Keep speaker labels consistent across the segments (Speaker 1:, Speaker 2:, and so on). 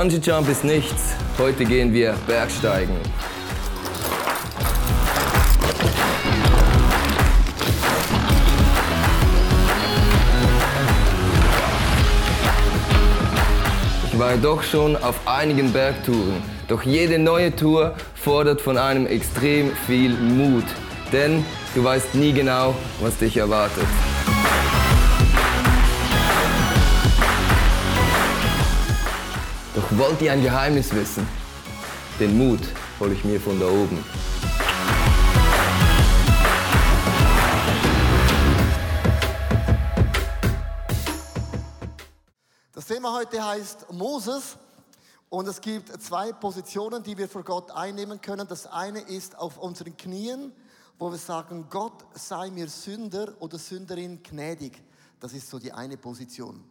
Speaker 1: Bungee Jump ist nichts. Heute gehen wir Bergsteigen. Ich war doch schon auf einigen Bergtouren, doch jede neue Tour fordert von einem extrem viel Mut, denn du weißt nie genau, was dich erwartet. Doch wollt ihr ein Geheimnis wissen? Den Mut hole ich mir von da oben.
Speaker 2: Das Thema heute heißt Moses und es gibt zwei Positionen, die wir vor Gott einnehmen können. Das eine ist auf unseren Knien, wo wir sagen, Gott sei mir Sünder oder Sünderin gnädig. Das ist so die eine Position.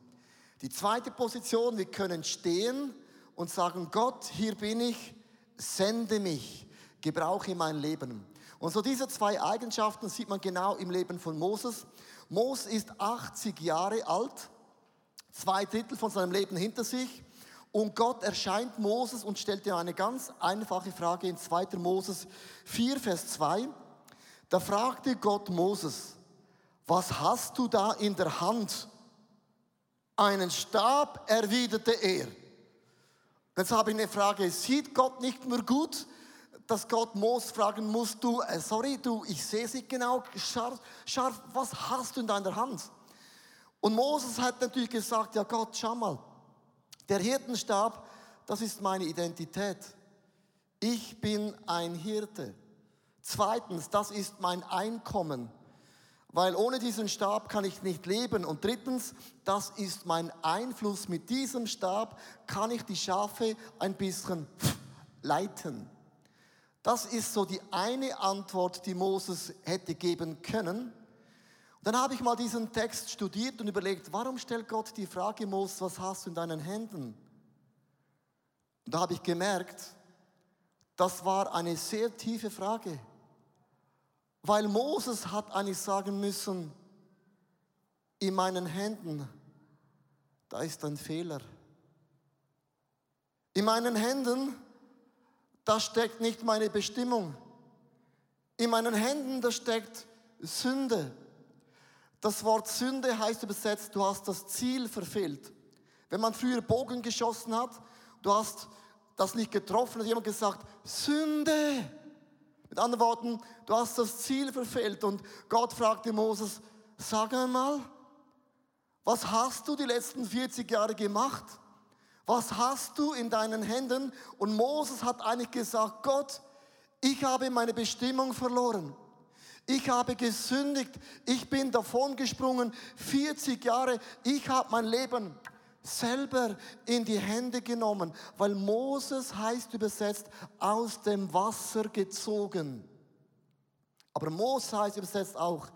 Speaker 2: Die zweite Position, wir können stehen und sagen, Gott, hier bin ich, sende mich, gebrauche mein Leben. Und so diese zwei Eigenschaften sieht man genau im Leben von Moses. Moses ist 80 Jahre alt, zwei Drittel von seinem Leben hinter sich. Und Gott erscheint Moses und stellt ihm eine ganz einfache Frage in 2. Moses 4, Vers 2. Da fragte Gott Moses, was hast du da in der Hand? Einen Stab, erwiderte er. Jetzt habe ich eine Frage, sieht Gott nicht nur gut, dass Gott Moses fragen muss, du, äh, sorry, du, ich sehe sie genau scharf, scharf, was hast du in deiner Hand? Und Moses hat natürlich gesagt, ja Gott, schau mal, der Hirtenstab, das ist meine Identität. Ich bin ein Hirte. Zweitens, das ist mein Einkommen, weil ohne diesen Stab kann ich nicht leben. Und drittens, das ist mein Einfluss. Mit diesem Stab kann ich die Schafe ein bisschen leiten. Das ist so die eine Antwort, die Moses hätte geben können. Dann habe ich mal diesen Text studiert und überlegt, warum stellt Gott die Frage, Moses, was hast du in deinen Händen? Und da habe ich gemerkt, das war eine sehr tiefe Frage. Weil Moses hat eigentlich sagen müssen, in meinen Händen, da ist ein Fehler. In meinen Händen, da steckt nicht meine Bestimmung. In meinen Händen, da steckt Sünde. Das Wort Sünde heißt übersetzt, du hast das Ziel verfehlt. Wenn man früher Bogen geschossen hat, du hast das nicht getroffen, hat jemand gesagt, Sünde. Mit anderen Worten, du hast das Ziel verfehlt und Gott fragte Moses, sag einmal, was hast du die letzten 40 Jahre gemacht? Was hast du in deinen Händen? Und Moses hat eigentlich gesagt, Gott, ich habe meine Bestimmung verloren. Ich habe gesündigt. Ich bin davongesprungen. 40 Jahre. Ich habe mein Leben selber in die Hände genommen, weil Moses heißt übersetzt aus dem Wasser gezogen. Aber Moses heißt übersetzt auch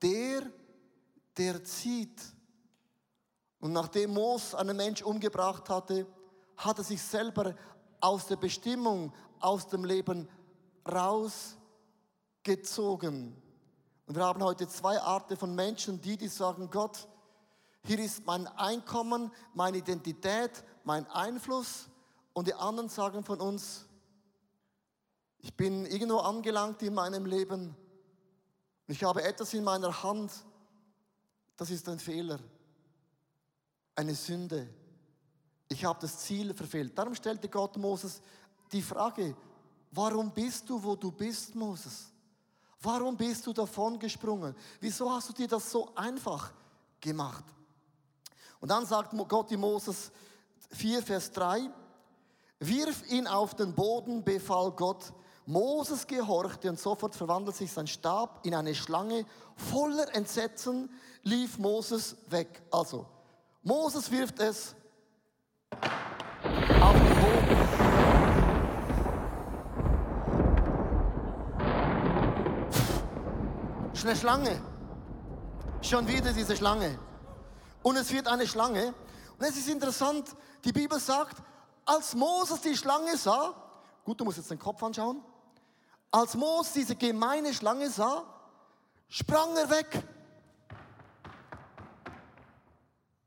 Speaker 2: der, der zieht. Und nachdem Moses einen Mensch umgebracht hatte, hat er sich selber aus der Bestimmung, aus dem Leben rausgezogen. Und wir haben heute zwei Arten von Menschen, die, die sagen, Gott, hier ist mein Einkommen, meine Identität, mein Einfluss. Und die anderen sagen von uns, ich bin irgendwo angelangt in meinem Leben. Ich habe etwas in meiner Hand, das ist ein Fehler, eine Sünde. Ich habe das Ziel verfehlt. Darum stellte Gott Moses die Frage, warum bist du, wo du bist, Moses? Warum bist du davon gesprungen? Wieso hast du dir das so einfach gemacht? Und dann sagt Gott in Moses 4, Vers 3, wirf ihn auf den Boden, befahl Gott. Moses gehorchte und sofort verwandelt sich sein Stab in eine Schlange. Voller Entsetzen lief Moses weg. Also, Moses wirft es auf den Boden. Ist eine Schlange. Schon wieder diese Schlange. Und es wird eine Schlange. Und es ist interessant, die Bibel sagt, als Moses die Schlange sah, gut, du musst jetzt den Kopf anschauen, als Moses diese gemeine Schlange sah, sprang er weg.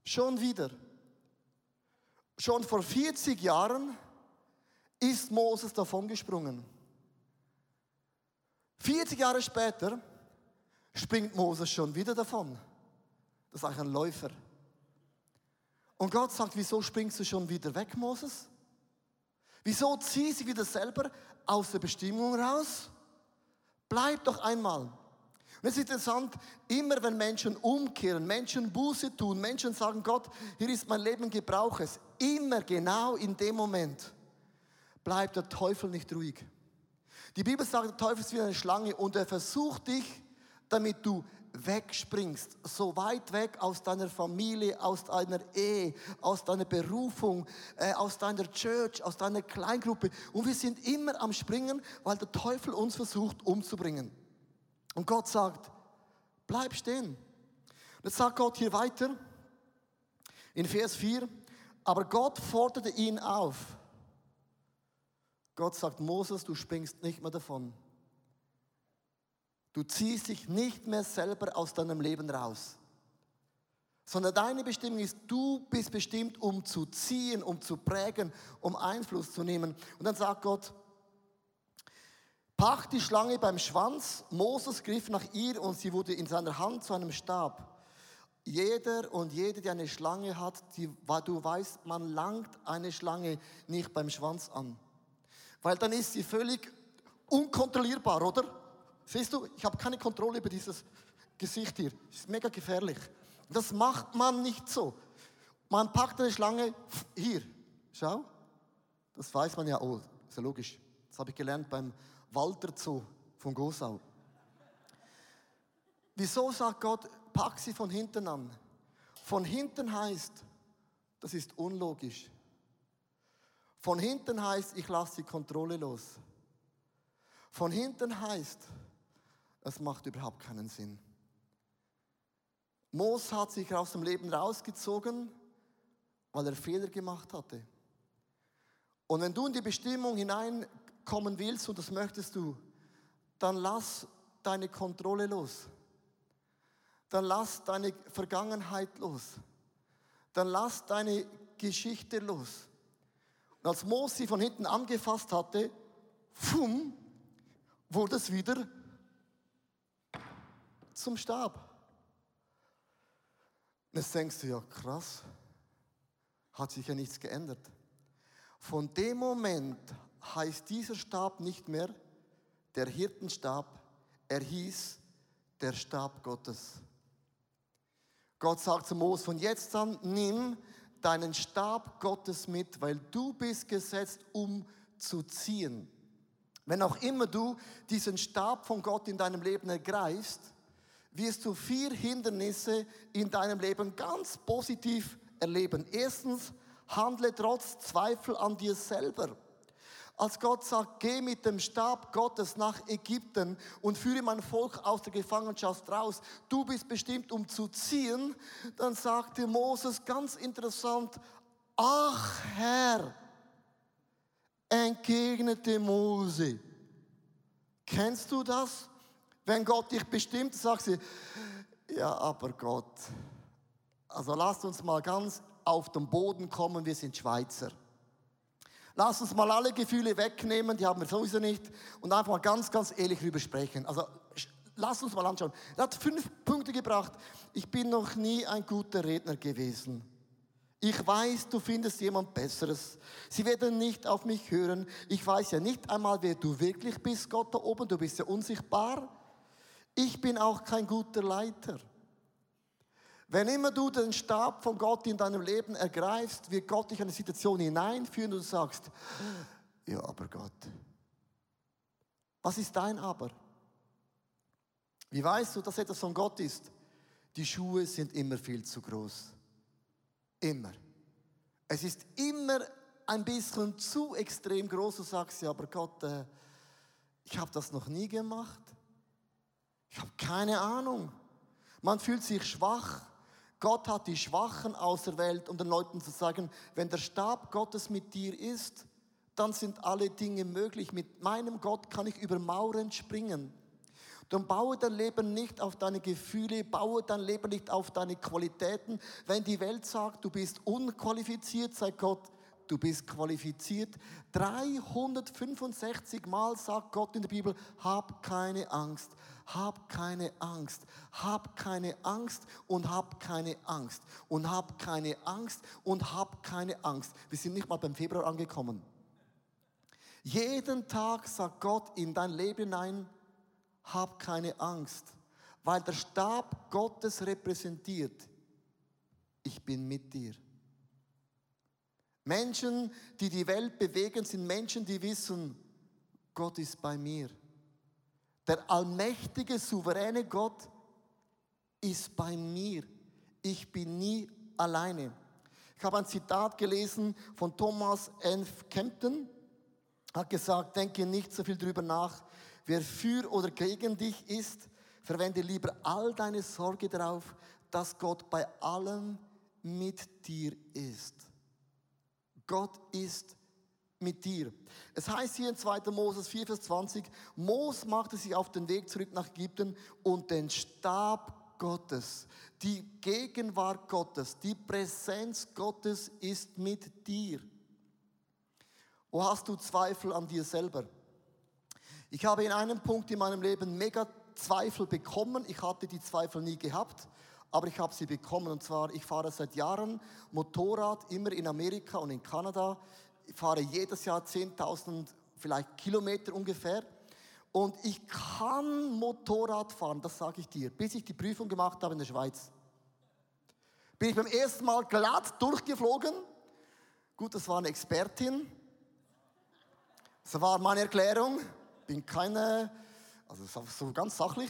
Speaker 2: Schon wieder. Schon vor 40 Jahren ist Moses davon gesprungen. 40 Jahre später springt Moses schon wieder davon. Das ist eigentlich ein Läufer. Und Gott sagt, wieso springst du schon wieder weg, Moses? Wieso ziehst du wieder selber aus der Bestimmung raus? Bleib doch einmal. Und es ist interessant, immer wenn Menschen umkehren, Menschen Buße tun, Menschen sagen, Gott, hier ist mein Leben, gebrauche es. Immer genau in dem Moment bleibt der Teufel nicht ruhig. Die Bibel sagt, der Teufel ist wie eine Schlange und er versucht dich, damit du wegspringst, so weit weg aus deiner Familie, aus deiner Ehe, aus deiner Berufung, äh, aus deiner Church, aus deiner Kleingruppe. Und wir sind immer am Springen, weil der Teufel uns versucht umzubringen. Und Gott sagt, bleib stehen. Jetzt sagt Gott hier weiter, in Vers 4, aber Gott forderte ihn auf. Gott sagt, Moses, du springst nicht mehr davon. Du ziehst dich nicht mehr selber aus deinem Leben raus, sondern deine Bestimmung ist, du bist bestimmt, um zu ziehen, um zu prägen, um Einfluss zu nehmen. Und dann sagt Gott, pack die Schlange beim Schwanz. Moses griff nach ihr und sie wurde in seiner Hand zu einem Stab. Jeder und jede, die eine Schlange hat, die, du weißt, man langt eine Schlange nicht beim Schwanz an. Weil dann ist sie völlig unkontrollierbar, oder? Siehst du, ich habe keine Kontrolle über dieses Gesicht hier. Das ist mega gefährlich. Das macht man nicht so. Man packt eine Schlange hier. Schau. Das weiß man ja. Oh, ist ja logisch. Das habe ich gelernt beim Walter Zoo von Gosau. Wieso sagt Gott, pack sie von hinten an? Von hinten heißt, das ist unlogisch. Von hinten heißt, ich lasse die Kontrolle los. Von hinten heißt, es macht überhaupt keinen Sinn. Mos hat sich aus dem Leben rausgezogen, weil er Fehler gemacht hatte. Und wenn du in die Bestimmung hineinkommen willst und das möchtest du, dann lass deine Kontrolle los. Dann lass deine Vergangenheit los. Dann lass deine Geschichte los. Und als Mos sie von hinten angefasst hatte, fumm, wurde es wieder zum Stab. Und jetzt denkst du, ja krass, hat sich ja nichts geändert. Von dem Moment heißt dieser Stab nicht mehr der Hirtenstab, er hieß der Stab Gottes. Gott sagt zu Mose, von jetzt an nimm deinen Stab Gottes mit, weil du bist gesetzt, um zu ziehen. Wenn auch immer du diesen Stab von Gott in deinem Leben ergreifst, wirst du vier Hindernisse in deinem Leben ganz positiv erleben. Erstens, handle trotz Zweifel an dir selber. Als Gott sagt, geh mit dem Stab Gottes nach Ägypten und führe mein Volk aus der Gefangenschaft raus, du bist bestimmt, um zu ziehen, dann sagte Moses ganz interessant, ach Herr, entgegnete Mose. Kennst du das? Wenn Gott dich bestimmt, sagst du, ja, aber Gott, also lasst uns mal ganz auf den Boden kommen, wir sind Schweizer. Lass uns mal alle Gefühle wegnehmen, die haben wir sowieso nicht, und einfach mal ganz, ganz ehrlich drüber sprechen. Also lass uns mal anschauen. Er hat fünf Punkte gebracht. Ich bin noch nie ein guter Redner gewesen. Ich weiß, du findest jemand Besseres. Sie werden nicht auf mich hören. Ich weiß ja nicht einmal, wer du wirklich bist, Gott da oben. Du bist ja unsichtbar. Ich bin auch kein guter Leiter. Wenn immer du den Stab von Gott in deinem Leben ergreifst, wird Gott dich in eine Situation hineinführen und du sagst, ja, aber Gott. Was ist dein Aber? Wie weißt du, dass etwas von Gott ist? Die Schuhe sind immer viel zu groß. Immer. Es ist immer ein bisschen zu extrem groß. Du sagst ja, aber Gott, äh, ich habe das noch nie gemacht. Ich habe keine Ahnung. Man fühlt sich schwach. Gott hat die Schwachen auserwählt, um den Leuten zu sagen, wenn der Stab Gottes mit dir ist, dann sind alle Dinge möglich. Mit meinem Gott kann ich über Mauern springen. Dann baue dein Leben nicht auf deine Gefühle, baue dein Leben nicht auf deine Qualitäten. Wenn die Welt sagt, du bist unqualifiziert, sei Gott, du bist qualifiziert. 365 Mal sagt Gott in der Bibel, hab keine Angst, hab keine Angst, hab keine Angst und hab keine Angst und hab keine Angst und hab keine Angst. Wir sind nicht mal beim Februar angekommen. Jeden Tag sagt Gott in dein Leben hinein, hab keine Angst, weil der Stab Gottes repräsentiert, ich bin mit dir. Menschen, die die Welt bewegen, sind Menschen, die wissen, Gott ist bei mir. Der allmächtige, souveräne Gott ist bei mir. Ich bin nie alleine. Ich habe ein Zitat gelesen von Thomas N. Kempton. Hat gesagt, denke nicht so viel drüber nach, wer für oder gegen dich ist. Verwende lieber all deine Sorge darauf, dass Gott bei allem mit dir ist. Gott ist mit dir. Es heißt hier in 2. Moses 4, Vers 20, Mos machte sich auf den Weg zurück nach Ägypten und den Stab Gottes, die Gegenwart Gottes, die Präsenz Gottes ist mit dir. Wo hast du Zweifel an dir selber? Ich habe in einem Punkt in meinem Leben mega Zweifel bekommen. Ich hatte die Zweifel nie gehabt, aber ich habe sie bekommen. Und zwar, ich fahre seit Jahren Motorrad, immer in Amerika und in Kanada. Ich fahre jedes Jahr 10.000 vielleicht Kilometer ungefähr. Und ich kann Motorrad fahren, das sage ich dir, bis ich die Prüfung gemacht habe in der Schweiz. Bin ich beim ersten Mal glatt durchgeflogen. Gut, das war eine Expertin. Das war meine Erklärung. Bin keine, also so ganz sachlich.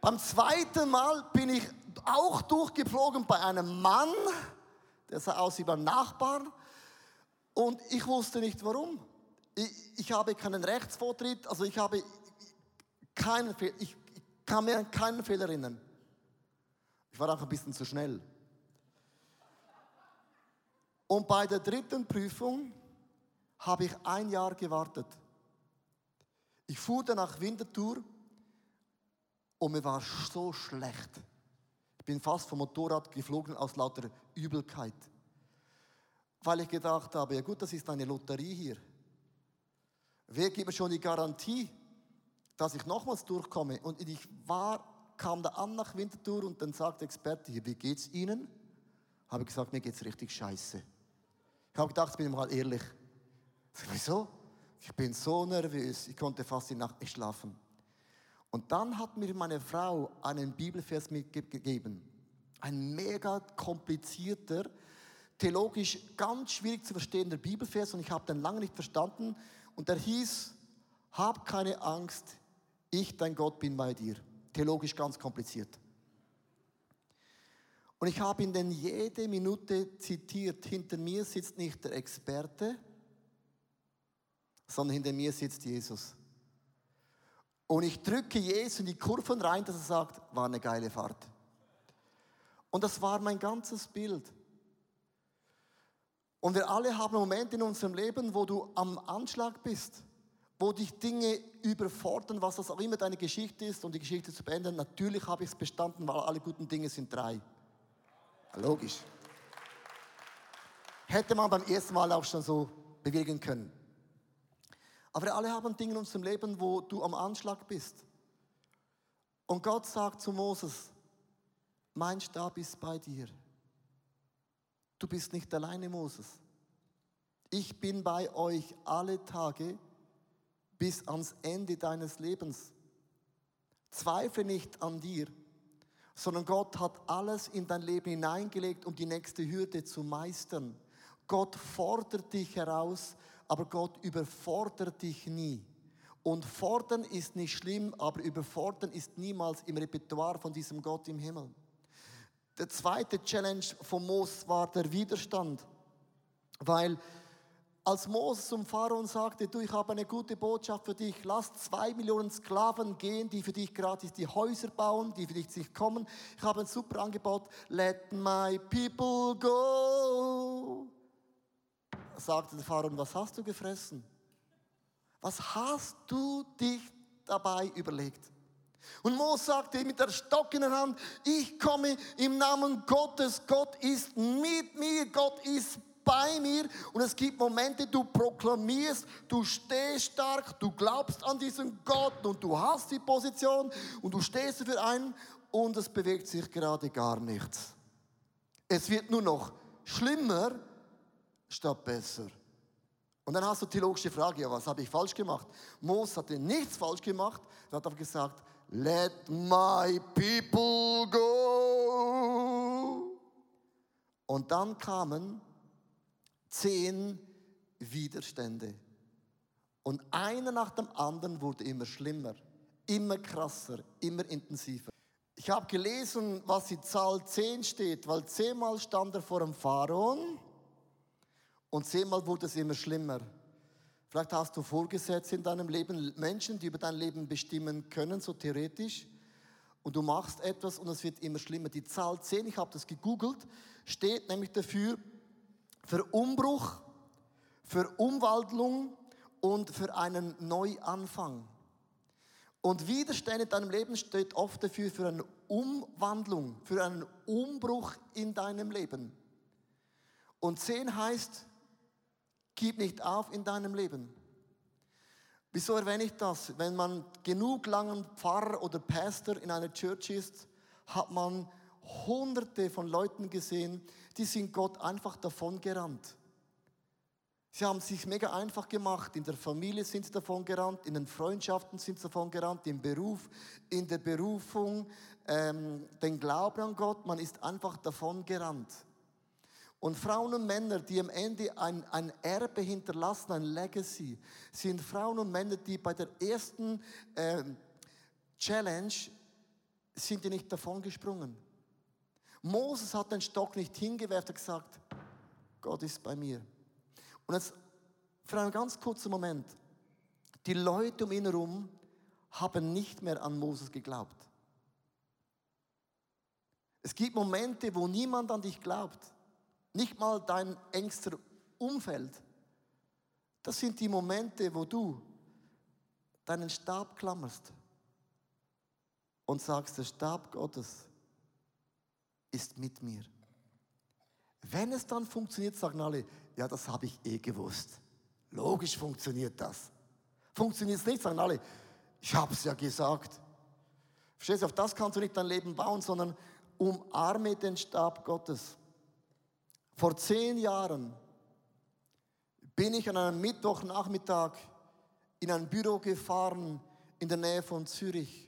Speaker 2: Beim zweiten Mal bin ich auch durchgeflogen bei einem Mann, der sah aus wie beim Nachbarn. Und ich wusste nicht warum. Ich, ich habe keinen Rechtsvortritt, also ich habe keinen Fehler, ich, kann mir an keinen Fehler erinnern. Ich war auch ein bisschen zu schnell. Und bei der dritten Prüfung habe ich ein Jahr gewartet. Ich fuhr dann nach Winterthur und mir war so schlecht. Ich bin fast vom Motorrad geflogen aus lauter Übelkeit. Weil ich gedacht habe, ja gut, das ist eine Lotterie hier. Wer gibt mir schon die Garantie, dass ich nochmals durchkomme? Und ich war, kam da an nach Winterthur und dann sagt der Experte hier, wie geht's Ihnen? Habe ich gesagt, mir geht's richtig scheiße. Ich habe gedacht, ich bin mal ehrlich. Sag, wieso? Ich bin so nervös, ich konnte fast die Nacht nicht schlafen. Und dann hat mir meine Frau einen Bibelvers mitgegeben. Ein mega komplizierter, theologisch ganz schwierig zu verstehender Bibelvers und ich habe den lange nicht verstanden. Und der hieß, hab keine Angst, ich, dein Gott, bin bei dir. Theologisch ganz kompliziert. Und ich habe ihn dann jede Minute zitiert. Hinter mir sitzt nicht der Experte, sondern hinter mir sitzt Jesus. Und ich drücke Jesus in die Kurven rein, dass er sagt, war eine geile Fahrt. Und das war mein ganzes Bild. Und wir alle haben Momente in unserem Leben, wo du am Anschlag bist, wo dich Dinge überfordern, was das auch immer deine Geschichte ist, um die Geschichte zu beenden. Natürlich habe ich es bestanden, weil alle guten Dinge sind drei. Logisch. Hätte man beim ersten Mal auch schon so bewegen können. Aber wir alle haben Dinge in unserem Leben, wo du am Anschlag bist. Und Gott sagt zu Moses, mein Stab ist bei dir. Du bist nicht alleine, Moses. Ich bin bei euch alle Tage bis ans Ende deines Lebens. Zweifle nicht an dir, sondern Gott hat alles in dein Leben hineingelegt, um die nächste Hürde zu meistern. Gott fordert dich heraus, aber Gott überfordert dich nie. Und fordern ist nicht schlimm, aber überfordern ist niemals im Repertoire von diesem Gott im Himmel. Der zweite Challenge von Moses war der Widerstand, weil als Moses zum Pharao sagte, du, ich habe eine gute Botschaft für dich, lass zwei Millionen Sklaven gehen, die für dich gratis die Häuser bauen, die für dich kommen. Ich habe ein super Angebot, let my people go. Sagte der Pharao, was hast du gefressen? Was hast du dich dabei überlegt? Und Mose sagte mit der Stock in der Hand, ich komme im Namen Gottes, Gott ist mit mir, Gott ist bei mir und es gibt Momente, du proklamierst, du stehst stark, du glaubst an diesen Gott und du hast die Position und du stehst dafür ein und es bewegt sich gerade gar nichts. Es wird nur noch schlimmer statt besser. Und dann hast du die logische Frage, ja, was habe ich falsch gemacht? Mose hatte nichts falsch gemacht, er hat einfach gesagt, let my people go. Und dann kamen zehn Widerstände. Und einer nach dem anderen wurde immer schlimmer, immer krasser, immer intensiver. Ich habe gelesen, was die Zahl 10 steht, weil zehnmal stand er vor dem Pharaon und zehnmal wurde es immer schlimmer. Vielleicht hast du Vorgesetzte in deinem Leben, Menschen, die über dein Leben bestimmen können, so theoretisch. Und du machst etwas und es wird immer schlimmer. Die Zahl 10, ich habe das gegoogelt, steht nämlich dafür, für Umbruch, für Umwandlung und für einen Neuanfang. Und Widerstände in deinem Leben steht oft dafür für eine Umwandlung, für einen Umbruch in deinem Leben. Und zehn heißt, gib nicht auf in deinem Leben. Wieso erwähne ich das? Wenn man genug langen Pfarrer oder Pastor in einer Church ist, hat man hunderte von Leuten gesehen, die sind Gott einfach davon gerannt. Sie haben es sich mega einfach gemacht. In der Familie sind sie davon gerannt, in den Freundschaften sind sie davon gerannt, im Beruf, in der Berufung, ähm, den Glauben an Gott. Man ist einfach davon gerannt. Und Frauen und Männer, die am Ende ein, ein Erbe hinterlassen, ein Legacy, sind Frauen und Männer, die bei der ersten ähm, Challenge sind die nicht davon gesprungen. Moses hat den Stock nicht hingewerft und gesagt, Gott ist bei mir. Und jetzt für einen ganz kurzen Moment, die Leute um ihn herum haben nicht mehr an Moses geglaubt. Es gibt Momente, wo niemand an dich glaubt. Nicht mal dein engster Umfeld. Das sind die Momente, wo du deinen Stab klammerst und sagst, der Stab Gottes ist mit mir. Wenn es dann funktioniert, sagen alle, ja, das habe ich eh gewusst. Logisch funktioniert das. Funktioniert es nicht, sagen alle, ich habe es ja gesagt. Verstehst du, auf das kannst du nicht dein Leben bauen, sondern umarme den Stab Gottes. Vor zehn Jahren bin ich an einem Mittwochnachmittag in ein Büro gefahren in der Nähe von Zürich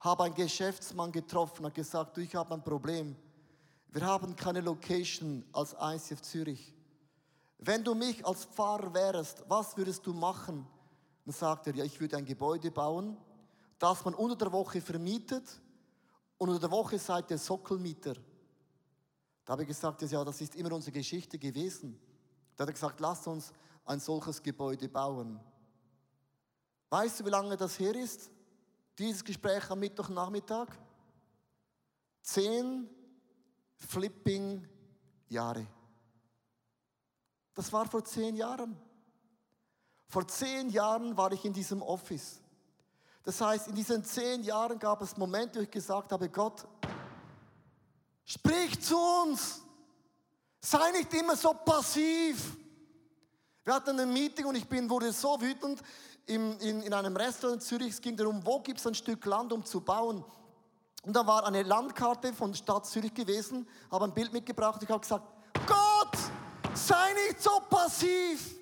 Speaker 2: habe einen Geschäftsmann getroffen und gesagt, du, ich habe ein Problem. Wir haben keine Location als ICF Zürich. Wenn du mich als Pfarrer wärst, was würdest du machen? Dann sagt er, ja, ich würde ein Gebäude bauen, das man unter der Woche vermietet und unter der Woche seid ihr Sockelmieter. Da habe ich gesagt, ja, das ist immer unsere Geschichte gewesen. Da hat er gesagt, lasst uns ein solches Gebäude bauen. Weißt du, wie lange das her ist? Dieses Gespräch am Mittwochnachmittag. Zehn flipping Jahre. Das war vor zehn Jahren. Vor zehn Jahren war ich in diesem Office. Das heißt, in diesen zehn Jahren gab es Momente, wo ich gesagt habe, Gott, sprich zu uns. Sei nicht immer so passiv. Wir hatten ein Meeting und ich bin, wurde so wütend in, in, in einem Restaurant in Zürich. Es ging darum, wo gibt es ein Stück Land, um zu bauen. Und da war eine Landkarte von Stadt Zürich gewesen, habe ein Bild mitgebracht. Ich habe gesagt, Gott, sei nicht so passiv.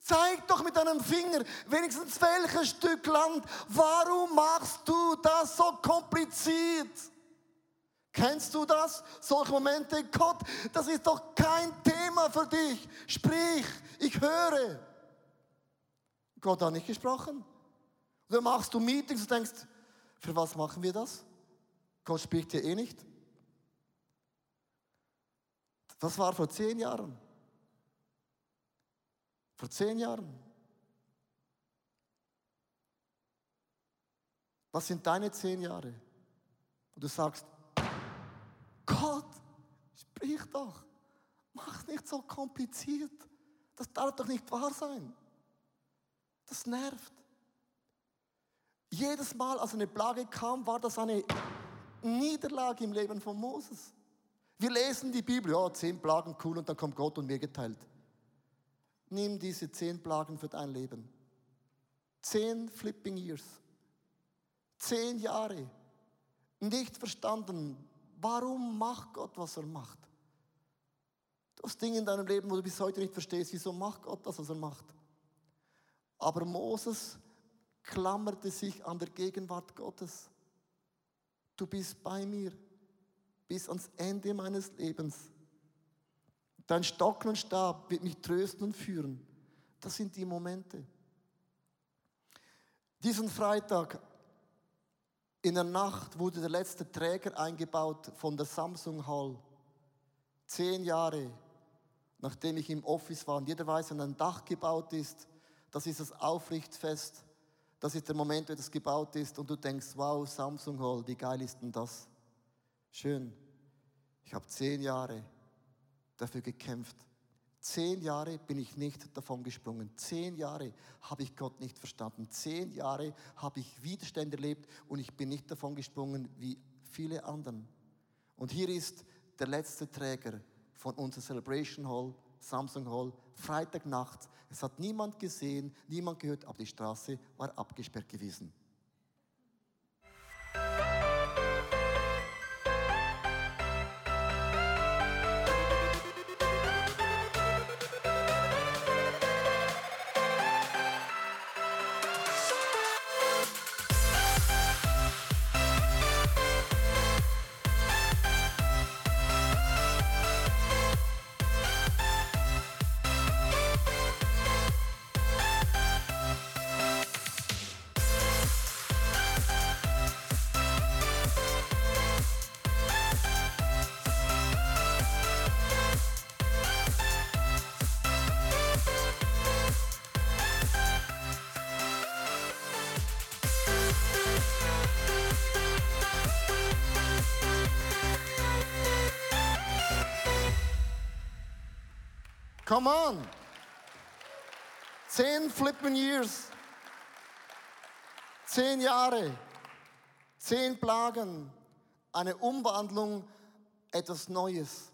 Speaker 2: Zeig doch mit deinem Finger wenigstens welches Stück Land. Warum machst du das so kompliziert? Kennst du das? Solche Momente, Gott, das ist doch kein Thema für dich. Sprich, ich höre. Gott hat nicht gesprochen. Dann machst du Meetings und denkst, für was machen wir das? Gott spricht dir eh nicht. Das war vor zehn Jahren. Vor zehn Jahren. Was sind deine zehn Jahre? Und du sagst, Gott, sprich doch. Mach nicht so kompliziert. Das darf doch nicht wahr sein. Das nervt. Jedes Mal, als eine Plage kam, war das eine Niederlage im Leben von Moses. Wir lesen die Bibel, ja, zehn Plagen, cool, und dann kommt Gott und mir geteilt. Nimm diese zehn Plagen für dein Leben. Zehn flipping years. Zehn Jahre. Nicht verstanden, warum macht Gott, was er macht. Du hast Dinge in deinem Leben, wo du bis heute nicht verstehst, wieso macht Gott das, was er macht. Aber Moses klammerte sich an der Gegenwart Gottes. Du bist bei mir bis ans Ende meines Lebens. Dein Stock und Stab wird mich trösten und führen. Das sind die Momente. Diesen Freitag in der Nacht wurde der letzte Träger eingebaut von der Samsung Hall. Zehn Jahre nachdem ich im Office war. Und jeder weiß, wenn ein Dach gebaut ist, das ist das Aufrichtfest. Das ist der Moment, wo das gebaut ist und du denkst, wow, Samsung Hall, wie geil ist denn das? Schön. Ich habe zehn Jahre dafür gekämpft. Zehn Jahre bin ich nicht davon gesprungen. Zehn Jahre habe ich Gott nicht verstanden. Zehn Jahre habe ich Widerstände erlebt und ich bin nicht davon gesprungen wie viele anderen. Und hier ist der letzte Träger von unserer Celebration Hall, Samsung Hall, Freitagnacht. Es hat niemand gesehen, niemand gehört, aber die Straße war abgesperrt gewesen. Come on. Zehn flipping years. Zehn Jahre. Zehn Plagen. Eine Umwandlung, etwas Neues.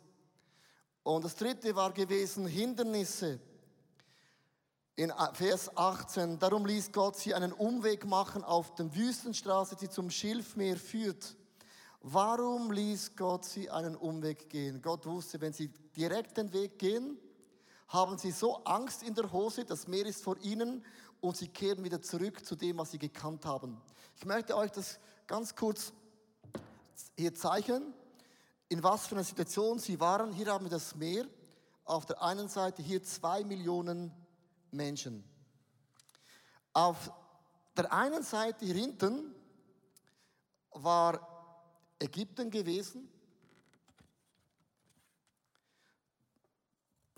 Speaker 2: Und das dritte war gewesen Hindernisse. In Vers 18, darum ließ Gott sie einen Umweg machen auf der Wüstenstraße, die zum Schilfmeer führt. Warum ließ Gott sie einen Umweg gehen? Gott wusste, wenn sie direkt den Weg gehen, haben sie so Angst in der Hose, das Meer ist vor ihnen und sie kehren wieder zurück zu dem, was sie gekannt haben. Ich möchte euch das ganz kurz hier zeichnen, in was für einer Situation sie waren. Hier haben wir das Meer, auf der einen Seite hier zwei Millionen Menschen. Auf der einen Seite hier hinten war Ägypten gewesen,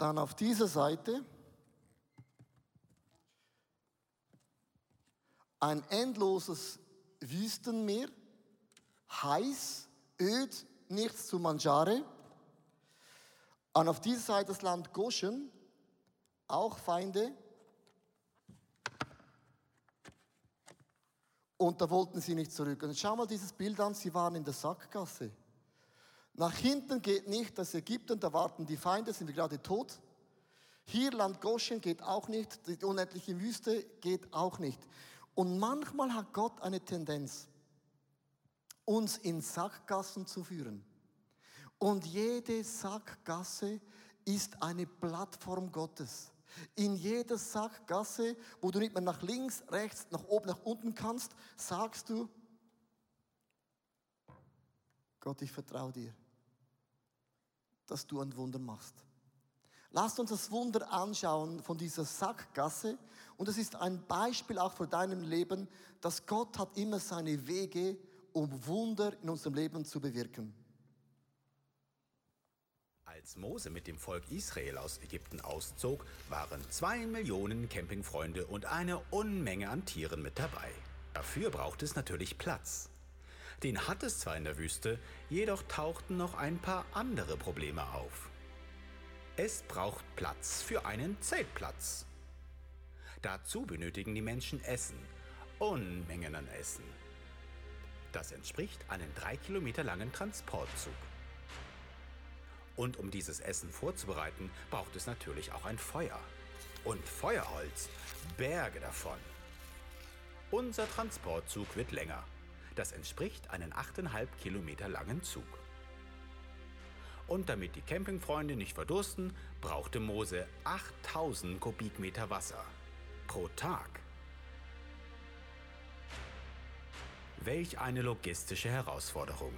Speaker 2: Dann auf dieser Seite ein endloses Wüstenmeer, heiß, öd, nichts zu mangiare. Und auf dieser Seite das Land Goshen, auch Feinde. Und da wollten sie nicht zurück. Und schau mal dieses Bild an, sie waren in der Sackgasse. Nach hinten geht nicht das Ägypten, da warten die Feinde, sind wir gerade tot. Hier Land Goshen geht auch nicht, die unendliche Wüste geht auch nicht. Und manchmal hat Gott eine Tendenz, uns in Sackgassen zu führen. Und jede Sackgasse ist eine Plattform Gottes. In jeder Sackgasse, wo du nicht mehr nach links, rechts, nach oben, nach unten kannst, sagst du, Gott, ich vertraue dir, dass du ein Wunder machst. Lasst uns das Wunder anschauen von dieser Sackgasse. Und es ist ein Beispiel auch für deinem Leben, dass Gott hat immer seine Wege, um Wunder in unserem Leben zu bewirken.
Speaker 3: Als Mose mit dem Volk Israel aus Ägypten auszog, waren zwei Millionen Campingfreunde und eine Unmenge an Tieren mit dabei. Dafür braucht es natürlich Platz. Den hat es zwar in der Wüste, jedoch tauchten noch ein paar andere Probleme auf. Es braucht Platz für einen Zeltplatz. Dazu benötigen die Menschen Essen, Unmengen an Essen. Das entspricht einem drei Kilometer langen Transportzug. Und um dieses Essen vorzubereiten, braucht es natürlich auch ein Feuer. Und Feuerholz, Berge davon. Unser Transportzug wird länger. Das entspricht einem 8,5 Kilometer langen Zug. Und damit die Campingfreunde nicht verdursten, brauchte Mose 8000 Kubikmeter Wasser pro Tag. Welch eine logistische Herausforderung.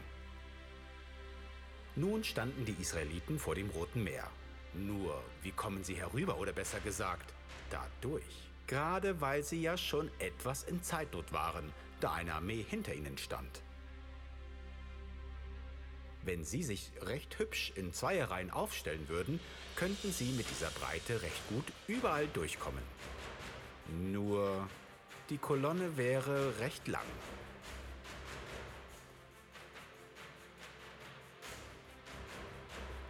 Speaker 3: Nun standen die Israeliten vor dem Roten Meer. Nur, wie kommen sie herüber oder besser gesagt, dadurch? Gerade weil sie ja schon etwas in Zeitnot waren, da eine Armee hinter ihnen stand. Wenn sie sich recht hübsch in Zweierreihen aufstellen würden, könnten sie mit dieser Breite recht gut überall durchkommen. Nur die Kolonne wäre recht lang.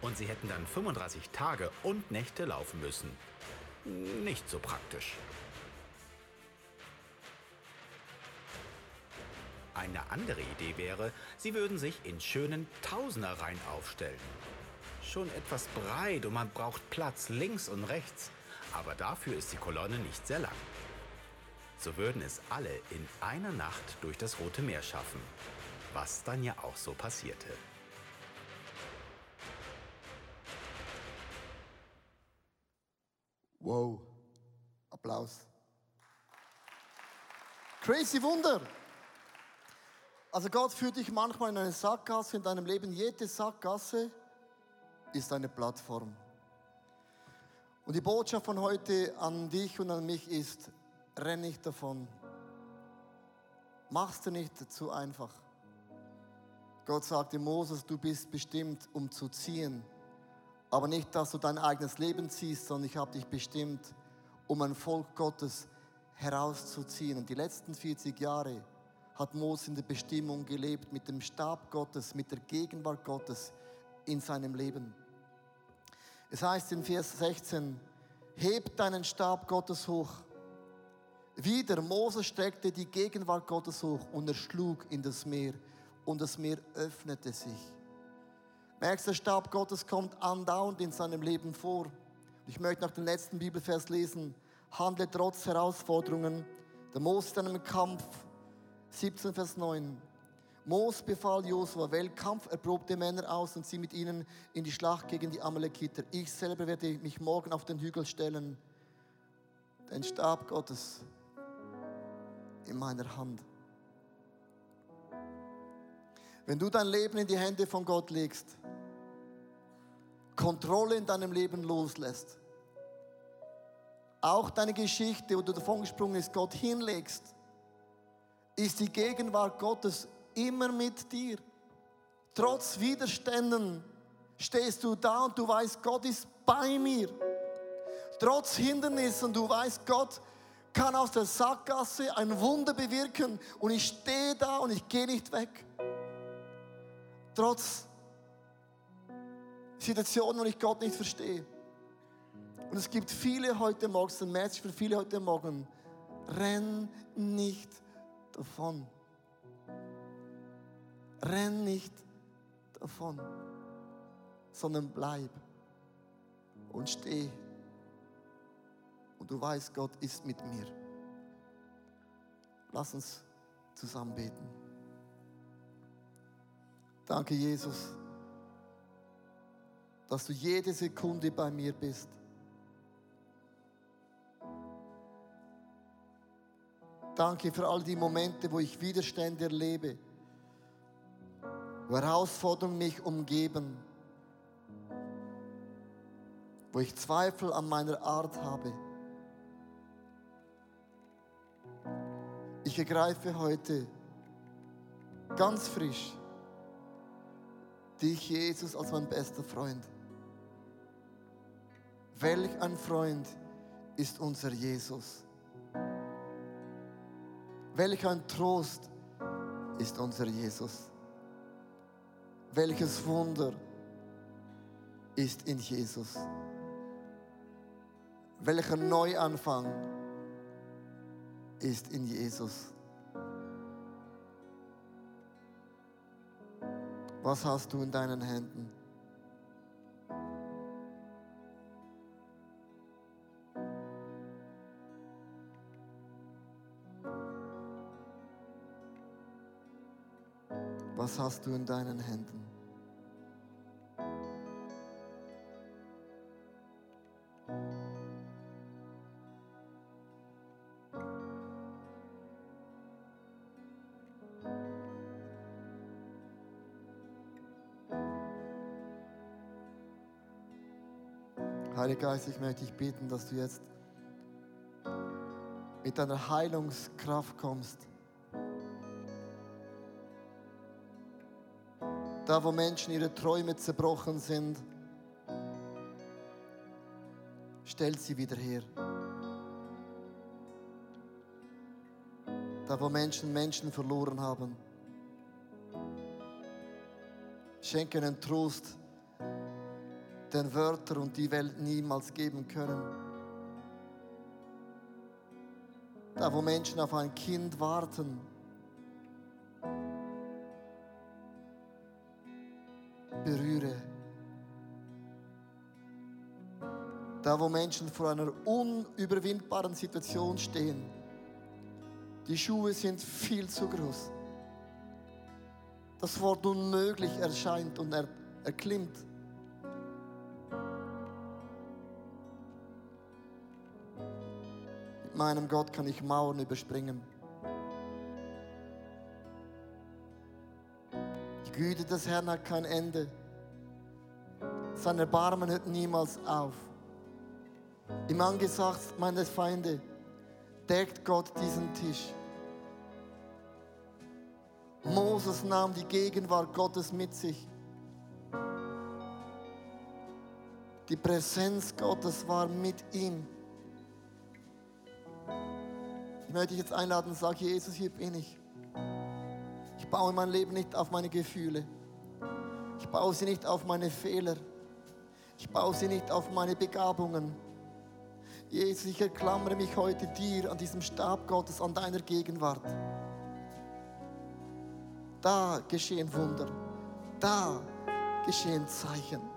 Speaker 3: und sie hätten dann 35 Tage und Nächte laufen müssen. Nicht so praktisch. Eine andere Idee wäre, sie würden sich in schönen Tausenderreihen aufstellen. Schon etwas breit und man braucht Platz links und rechts, aber dafür ist die Kolonne nicht sehr lang. So würden es alle in einer Nacht durch das Rote Meer schaffen, was dann ja auch so passierte.
Speaker 2: Wow. Applaus. Crazy Wunder. Also Gott führt dich manchmal in eine Sackgasse in deinem Leben. Jede Sackgasse ist eine Plattform. Und die Botschaft von heute an dich und an mich ist, renn nicht davon. Mach's dir nicht zu einfach. Gott sagte Moses, du bist bestimmt, um zu ziehen aber nicht, dass du dein eigenes Leben ziehst, sondern ich habe dich bestimmt, um ein Volk Gottes herauszuziehen. Und die letzten 40 Jahre hat Mose in der Bestimmung gelebt, mit dem Stab Gottes, mit der Gegenwart Gottes in seinem Leben. Es heißt in Vers 16, heb deinen Stab Gottes hoch. Wieder, Mose streckte die Gegenwart Gottes hoch und er schlug in das Meer und das Meer öffnete sich. Merkst, der Stab Gottes kommt andauernd in seinem Leben vor. Ich möchte nach dem letzten Bibelvers lesen. Handle trotz Herausforderungen. Der Mose in einem Kampf. 17 Vers 9. Mose befahl Josua, wähl kampferprobte Männer aus und zieh mit ihnen in die Schlacht gegen die Amalekiter. Ich selber werde mich morgen auf den Hügel stellen. Den Stab Gottes in meiner Hand. Wenn du dein Leben in die Hände von Gott legst, Kontrolle in deinem Leben loslässt, auch deine Geschichte, wo du davon gesprungen bist, Gott hinlegst, ist die Gegenwart Gottes immer mit dir. Trotz Widerständen stehst du da und du weißt, Gott ist bei mir. Trotz Hindernissen, du weißt, Gott kann aus der Sackgasse ein Wunder bewirken und ich stehe da und ich gehe nicht weg. Trotz Situationen, wo ich Gott nicht verstehe. Und es gibt viele heute Morgen, ein Message für viele heute Morgen. Renn nicht davon. Renn nicht davon, sondern bleib und steh und du weißt, Gott ist mit mir. Lass uns zusammen beten. Danke, Jesus, dass du jede Sekunde bei mir bist. Danke für all die Momente, wo ich Widerstände erlebe, wo Herausforderungen mich umgeben, wo ich Zweifel an meiner Art habe. Ich ergreife heute ganz frisch dich, Jesus, als mein bester Freund. Welch ein Freund ist unser Jesus. Welch ein Trost ist unser Jesus. Welches Wunder ist in Jesus. Welcher Neuanfang ist in Jesus. Was hast du in deinen Händen? Was hast du in deinen Händen? Heiliger Geist, ich möchte dich bitten, dass du jetzt mit deiner Heilungskraft kommst. Da, wo Menschen ihre Träume zerbrochen sind, stell sie wieder her. Da, wo Menschen Menschen verloren haben, schenke ihnen Trost den Wörter und die Welt niemals geben können. Da, wo Menschen auf ein Kind warten, Da, wo Menschen vor einer unüberwindbaren Situation stehen, die Schuhe sind viel zu groß. Das Wort unmöglich erscheint und er, erklimmt. Mit meinem Gott kann ich Mauern überspringen. Die Güte des Herrn hat kein Ende. Sein Erbarmen hört niemals auf. Im Angesicht meines Feinde deckt Gott diesen Tisch. Moses nahm die Gegenwart Gottes mit sich. Die Präsenz Gottes war mit ihm. Ich möchte dich jetzt einladen und sagen, Jesus, hier bin ich. Ich baue mein Leben nicht auf meine Gefühle. Ich baue sie nicht auf meine Fehler. Ich baue sie nicht auf meine Begabungen. Jesus, ich erklammere mich heute dir an diesem Stab Gottes, an deiner Gegenwart. Da geschehen Wunder. Da geschehen Zeichen.